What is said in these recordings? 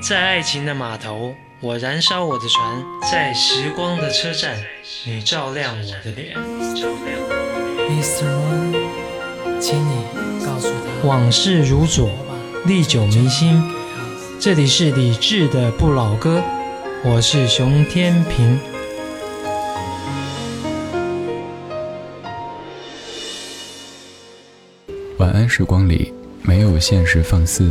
在爱情的码头，我燃烧我的船；在时光的车站，你照亮我的脸。Mr. 请你告诉他，往事如昨，历久弥新。这里是李志的不老歌，我是熊天平。晚安时光里没有现实放肆，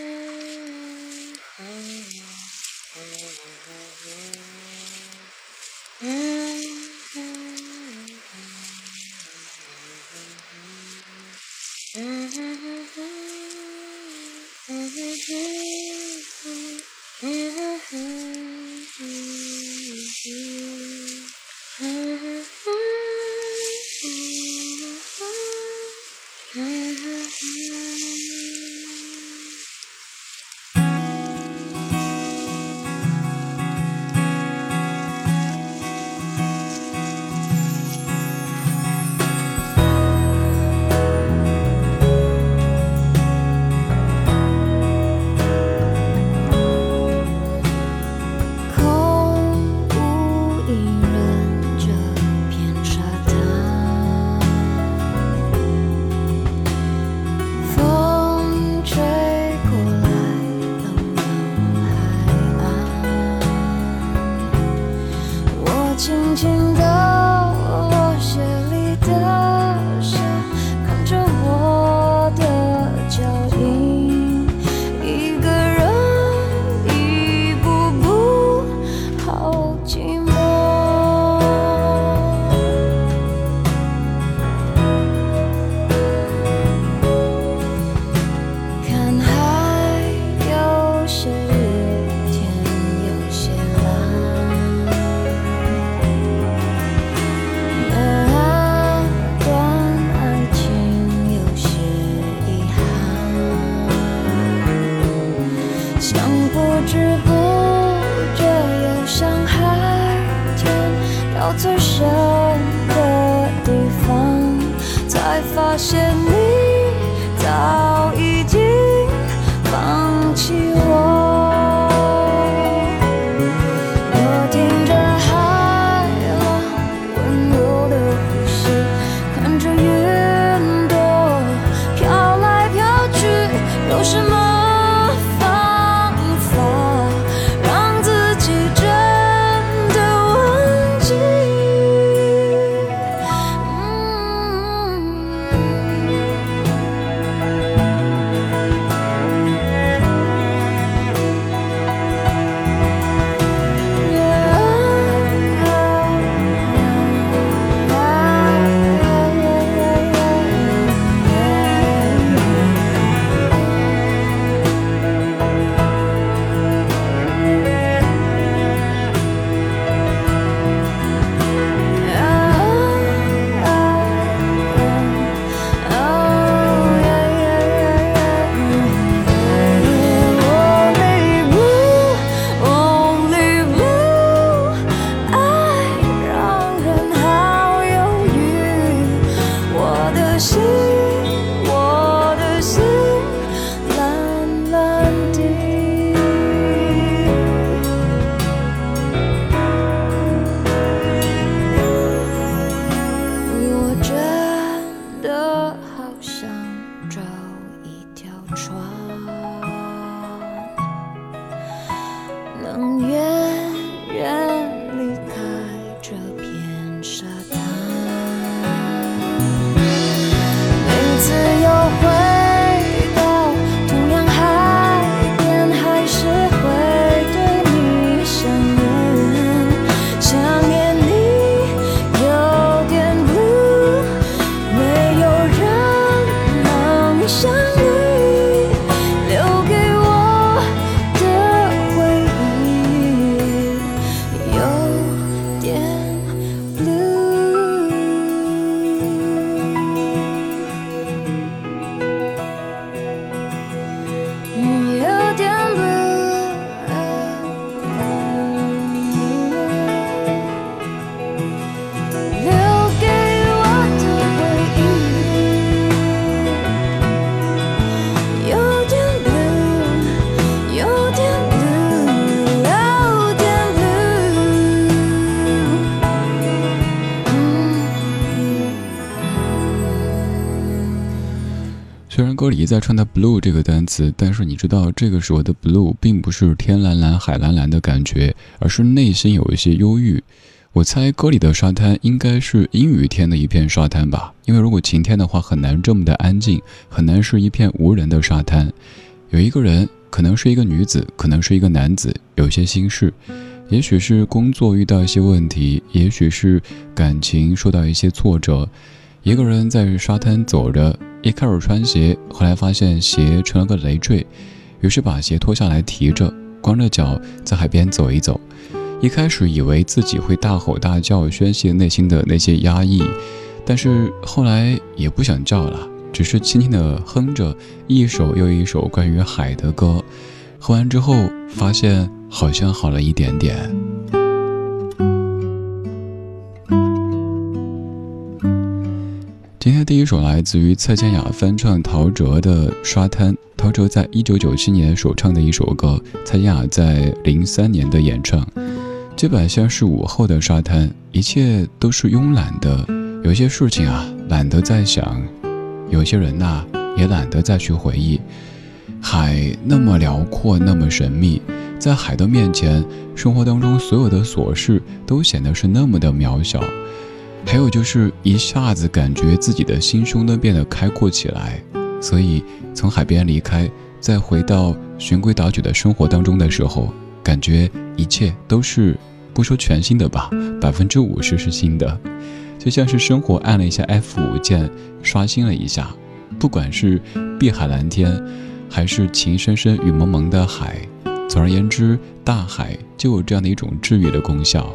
一再唱的 blue 这个单词，但是你知道这个时候的 blue 并不是天蓝蓝、海蓝蓝的感觉，而是内心有一些忧郁。我猜歌里的沙滩应该是阴雨天的一片沙滩吧，因为如果晴天的话，很难这么的安静，很难是一片无人的沙滩。有一个人，可能是一个女子，可能是一个男子，有些心事，也许是工作遇到一些问题，也许是感情受到一些挫折。一个人在沙滩走着。一开始穿鞋，后来发现鞋成了个累赘，于是把鞋脱下来提着，光着脚在海边走一走。一开始以为自己会大吼大叫宣泄内心的那些压抑，但是后来也不想叫了，只是轻轻地哼着一首又一首关于海的歌。哼完之后，发现好像好了一点点。今天第一首来自于蔡健雅翻唱陶喆的《沙滩》，陶喆在一九九七年首唱的一首歌，蔡健雅在零三年的演唱。这本像是午后的沙滩，一切都是慵懒的，有些事情啊懒得再想，有些人呐也懒得再去回忆。海那么辽阔，那么神秘，在海的面前，生活当中所有的琐事都显得是那么的渺小。还有就是一下子感觉自己的心胸都变得开阔起来，所以从海边离开，再回到循规蹈矩的生活当中的时候，感觉一切都是不说全新的吧，百分之五十是新的，就像是生活按了一下 F 五键，刷新了一下。不管是碧海蓝天，还是情深深雨蒙蒙的海，总而言之，大海就有这样的一种治愈的功效。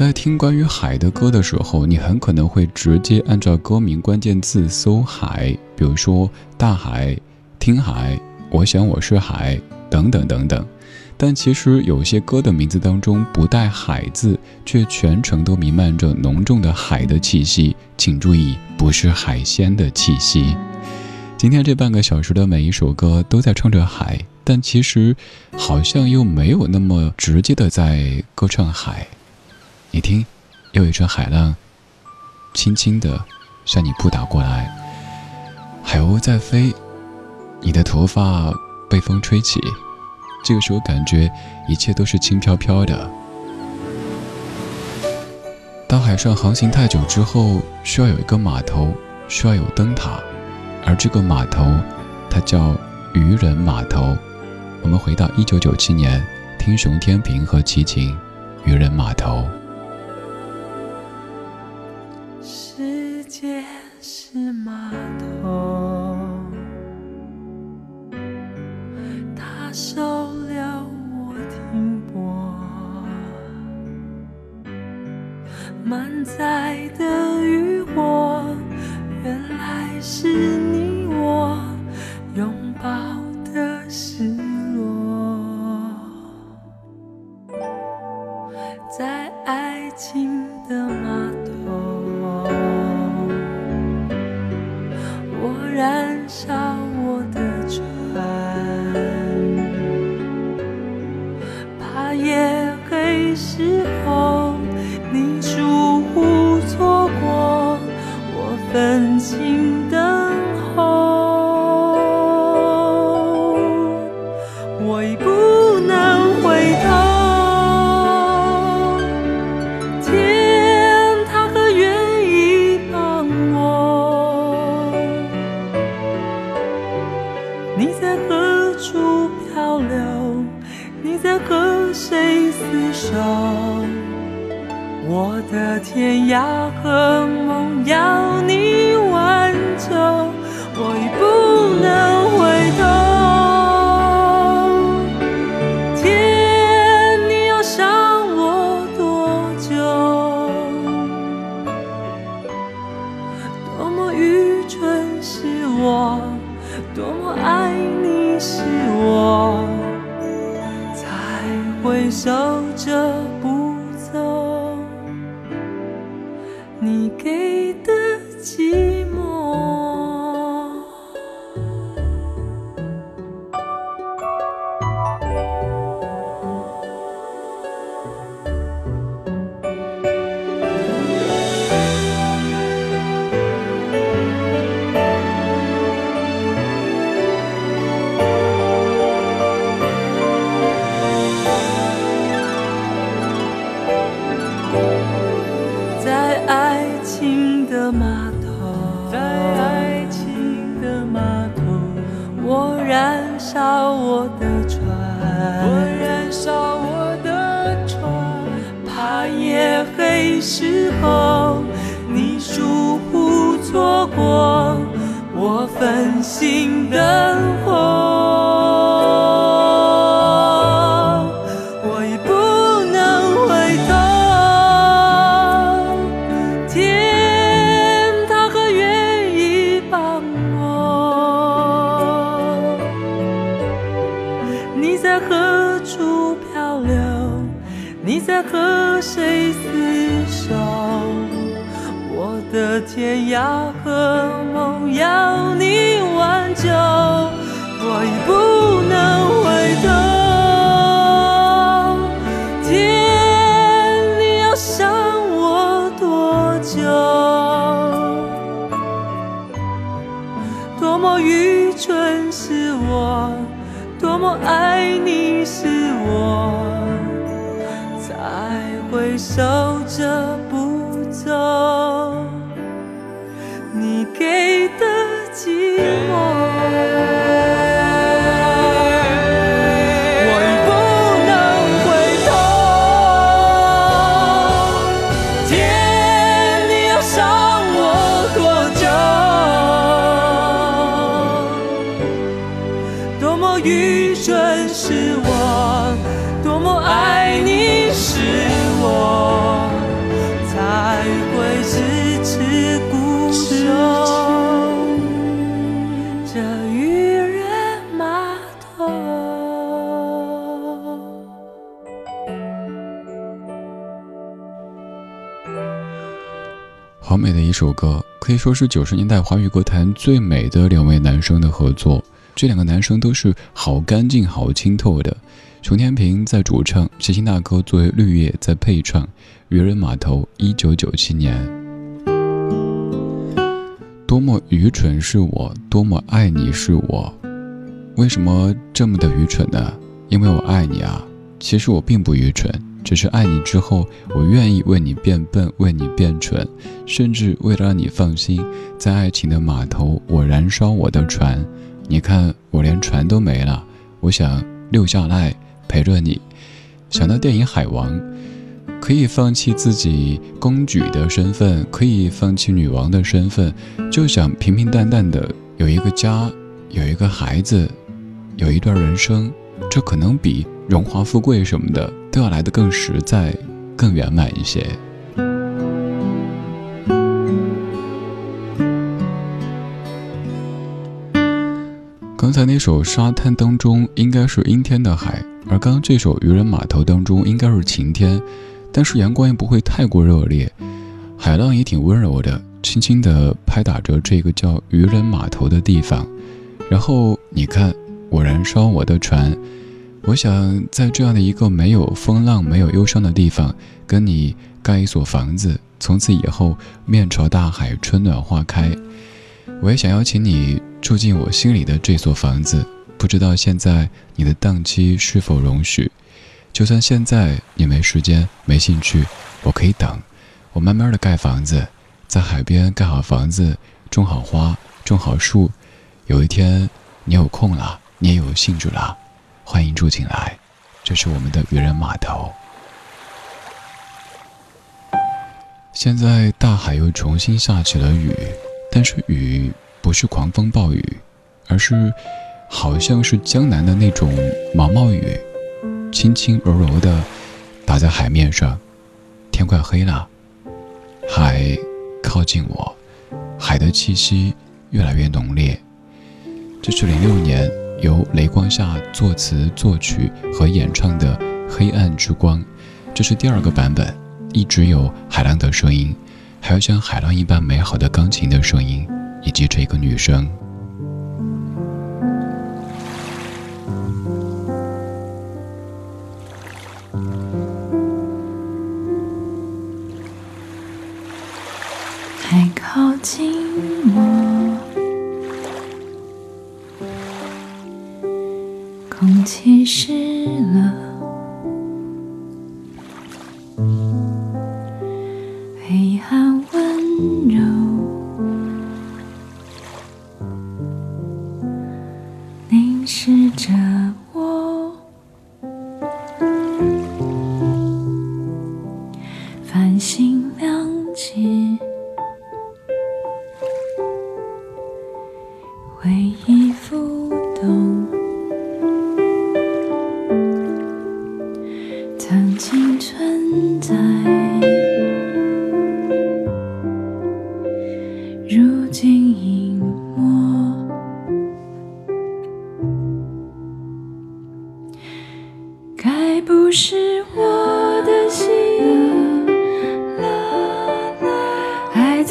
在听关于海的歌的时候，你很可能会直接按照歌名关键字搜海，比如说大海、听海、我想我是海等等等等。但其实有些歌的名字当中不带“海”字，却全程都弥漫着浓重的海的气息。请注意，不是海鲜的气息。今天这半个小时的每一首歌都在唱着海，但其实好像又没有那么直接的在歌唱海。你听，又一阵海浪，轻轻地向你扑打过来。海鸥在飞，你的头发被风吹起，这个时候感觉一切都是轻飘飘的。当海上航行太久之后，需要有一个码头，需要有灯塔，而这个码头，它叫渔人码头。我们回到一九九七年，听熊天平和齐秦，《渔人码头》。inside. 天涯。码头，在爱情的码头，我燃烧我的船，我燃烧我的船，怕夜黑时候你疏忽错过我分心灯火。的梦要你挽救，我已不能回头。天，你要想我多久？多么愚蠢是我，多么爱你是我。再回首愚蠢是我，多么爱你是我，才会支持固守这愚人码头。好美的一首歌，可以说是九十年代华语歌坛最美的两位男生的合作。这两个男生都是好干净、好清透的。熊天平在主唱，齐秦大哥作为绿叶在配唱。渔人码头，一九九七年。多么愚蠢是我，多么爱你是我，为什么这么的愚蠢呢？因为我爱你啊！其实我并不愚蠢。只是爱你之后，我愿意为你变笨，为你变蠢，甚至为了让你放心，在爱情的码头，我燃烧我的船。你看，我连船都没了，我想留下来陪着你。想到电影《海王》，可以放弃自己公举的身份，可以放弃女王的身份，就想平平淡淡的有一个家，有一个孩子，有一段人生。这可能比荣华富贵什么的都要来得更实在、更圆满一些。刚才那首《沙滩》当中应该是阴天的海，而刚刚这首《渔人码头》当中应该是晴天，但是阳光也不会太过热烈，海浪也挺温柔的，轻轻地拍打着这个叫渔人码头的地方。然后你看，我燃烧我的船。我想在这样的一个没有风浪、没有忧伤的地方，跟你盖一所房子，从此以后面朝大海，春暖花开。我也想邀请你住进我心里的这所房子，不知道现在你的档期是否容许？就算现在你没时间、没兴趣，我可以等。我慢慢的盖房子，在海边盖好房子，种好花，种好树。有一天你有空了，你也有兴趣了。欢迎住进来，这是我们的渔人码头。现在大海又重新下起了雨，但是雨不是狂风暴雨，而是好像是江南的那种毛毛雨，轻轻柔柔的打在海面上。天快黑了，海靠近我，海的气息越来越浓烈。这是零六年。由雷光夏作词、作曲和演唱的《黑暗之光》，这是第二个版本，一直有海浪的声音，还有像海浪一般美好的钢琴的声音，以及这个女生。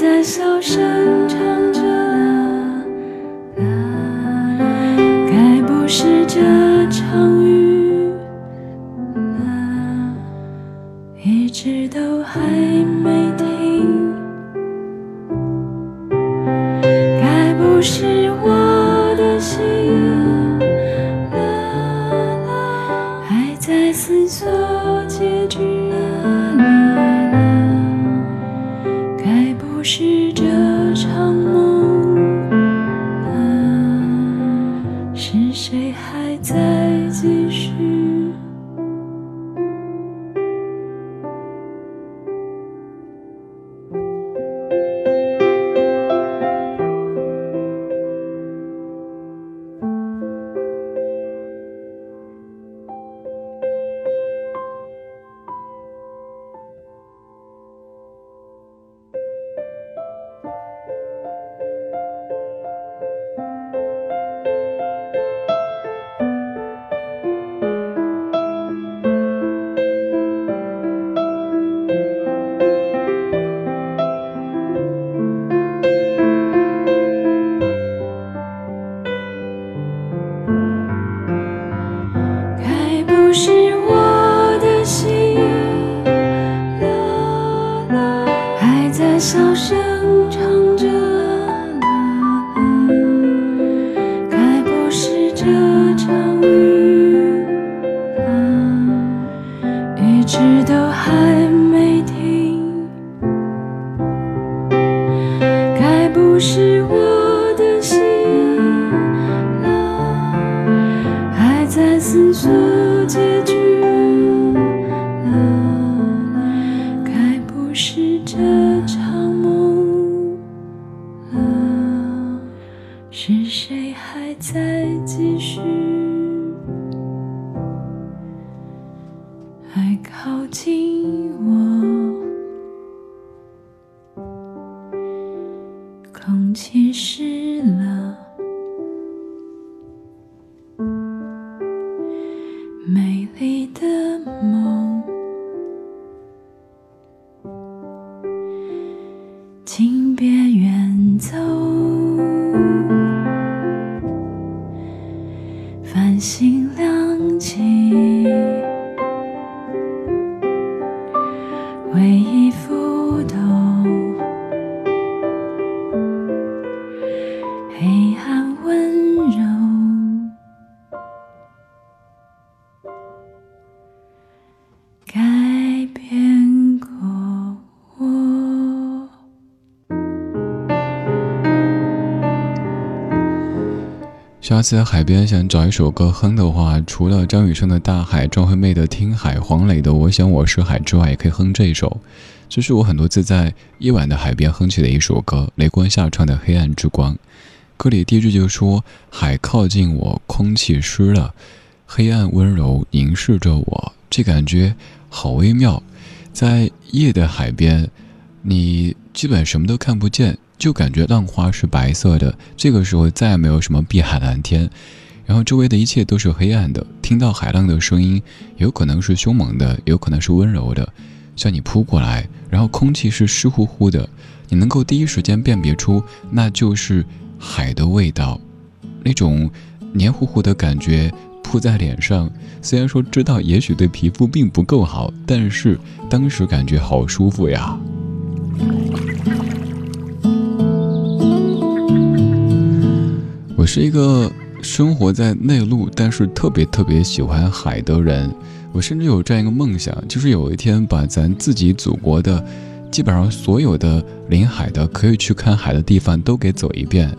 在小声唱直到还没停。请别远走。下次在海边想找一首歌哼的话，除了张雨生的《大海》、张惠妹的《听海》、黄磊的《我想我是海》之外，也可以哼这一首。这是我很多次在夜晚的海边哼起的一首歌，雷光下唱的《黑暗之光》。歌里第一句就说：“海靠近我，空气湿了，黑暗温柔凝视着我。”这感觉好微妙。在夜的海边，你基本什么都看不见，就感觉浪花是白色的。这个时候再也没有什么碧海蓝天，然后周围的一切都是黑暗的。听到海浪的声音，有可能是凶猛的，有可能是温柔的，向你扑过来。然后空气是湿乎乎的，你能够第一时间辨别出那就是海的味道，那种黏糊糊的感觉。扑在脸上，虽然说知道也许对皮肤并不够好，但是当时感觉好舒服呀。我是一个生活在内陆，但是特别特别喜欢海的人。我甚至有这样一个梦想，就是有一天把咱自己祖国的基本上所有的临海的可以去看海的地方都给走一遍。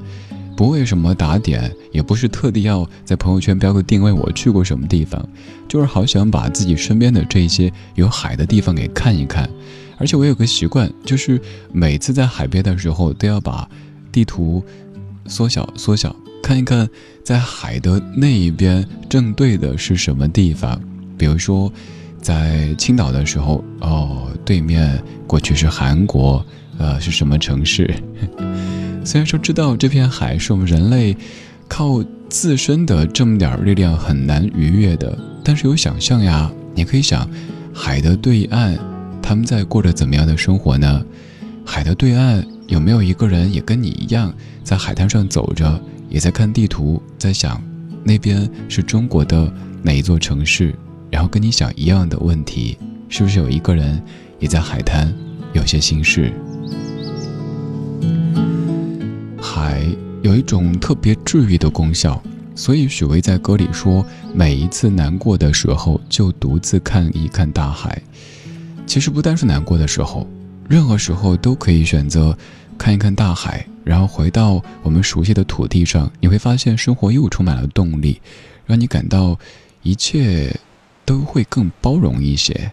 不为什么打点，也不是特地要在朋友圈标个定位，我去过什么地方，就是好想把自己身边的这些有海的地方给看一看。而且我有个习惯，就是每次在海边的时候都要把地图缩小缩小，看一看在海的那一边正对的是什么地方。比如说，在青岛的时候，哦，对面过去是韩国。呃，是什么城市？虽然说知道这片海是我们人类靠自身的这么点力量很难逾越的，但是有想象呀。你可以想，海的对岸，他们在过着怎么样的生活呢？海的对岸有没有一个人也跟你一样，在海滩上走着，也在看地图，在想那边是中国的哪一座城市？然后跟你想一样的问题，是不是有一个人也在海滩有些心事？海有一种特别治愈的功效，所以许巍在歌里说：“每一次难过的时候，就独自看一看大海。”其实不单是难过的时候，任何时候都可以选择看一看大海，然后回到我们熟悉的土地上，你会发现生活又充满了动力，让你感到一切都会更包容一些。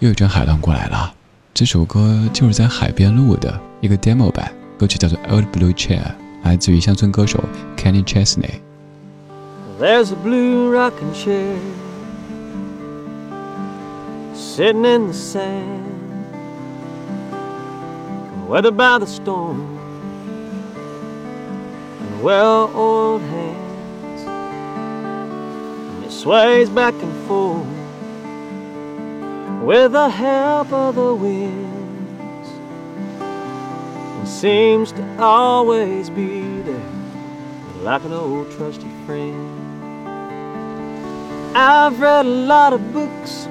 又一阵海浪过来了，这首歌就是在海边录的一个 demo 版。歌曲叫做《Old Blue Chair》，来自于乡村歌手 Kenny Chesney。There's a blue rocking chair sitting in the sand, weathered by the storm, and well oiled hands. And it sways back and forth with the help of the wind seems to always be there, like an old trusty friend. I've read a lot of books,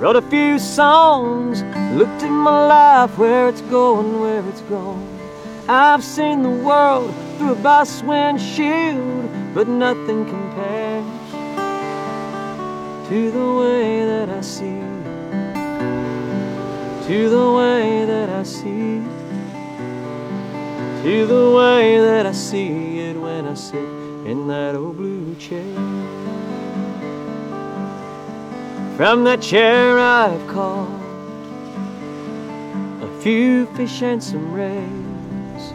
wrote a few songs, looked at my life, where it's going, where it's gone. I've seen the world through a bus windshield, but nothing compares to the way that I see, to the way that I see to the way that I see it when I sit in that old blue chair. From that chair I've caught a few fish and some rays,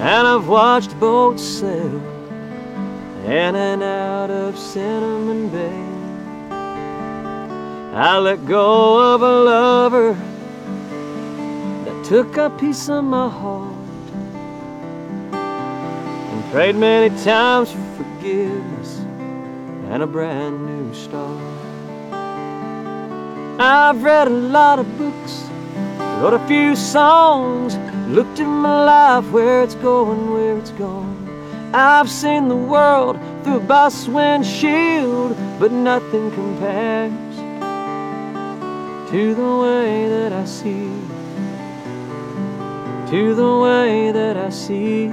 and I've watched boats sail in and out of Cinnamon Bay. I let go of a lover that took a piece of my heart and Prayed many times for forgiveness and a brand new start. I've read a lot of books, wrote a few songs, looked at my life, where it's going, where it's gone. I've seen the world through a bus windshield, but nothing compares to the way that I see, to the way that I see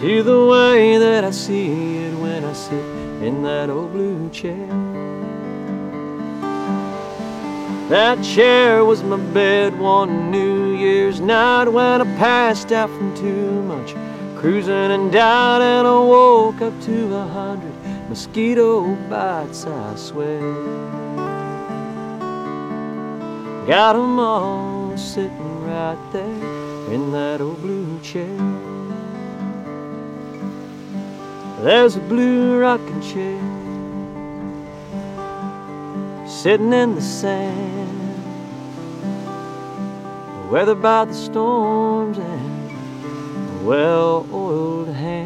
to the way that I see it when I sit in that old blue chair. That chair was my bed one New Year's night when I passed out from too much cruising and died, and I woke up to a hundred mosquito bites, I swear. Got 'em all sitting right there in that old blue chair. There's a blue rocking chair sitting in the sand, weathered by the storms and well oiled hands.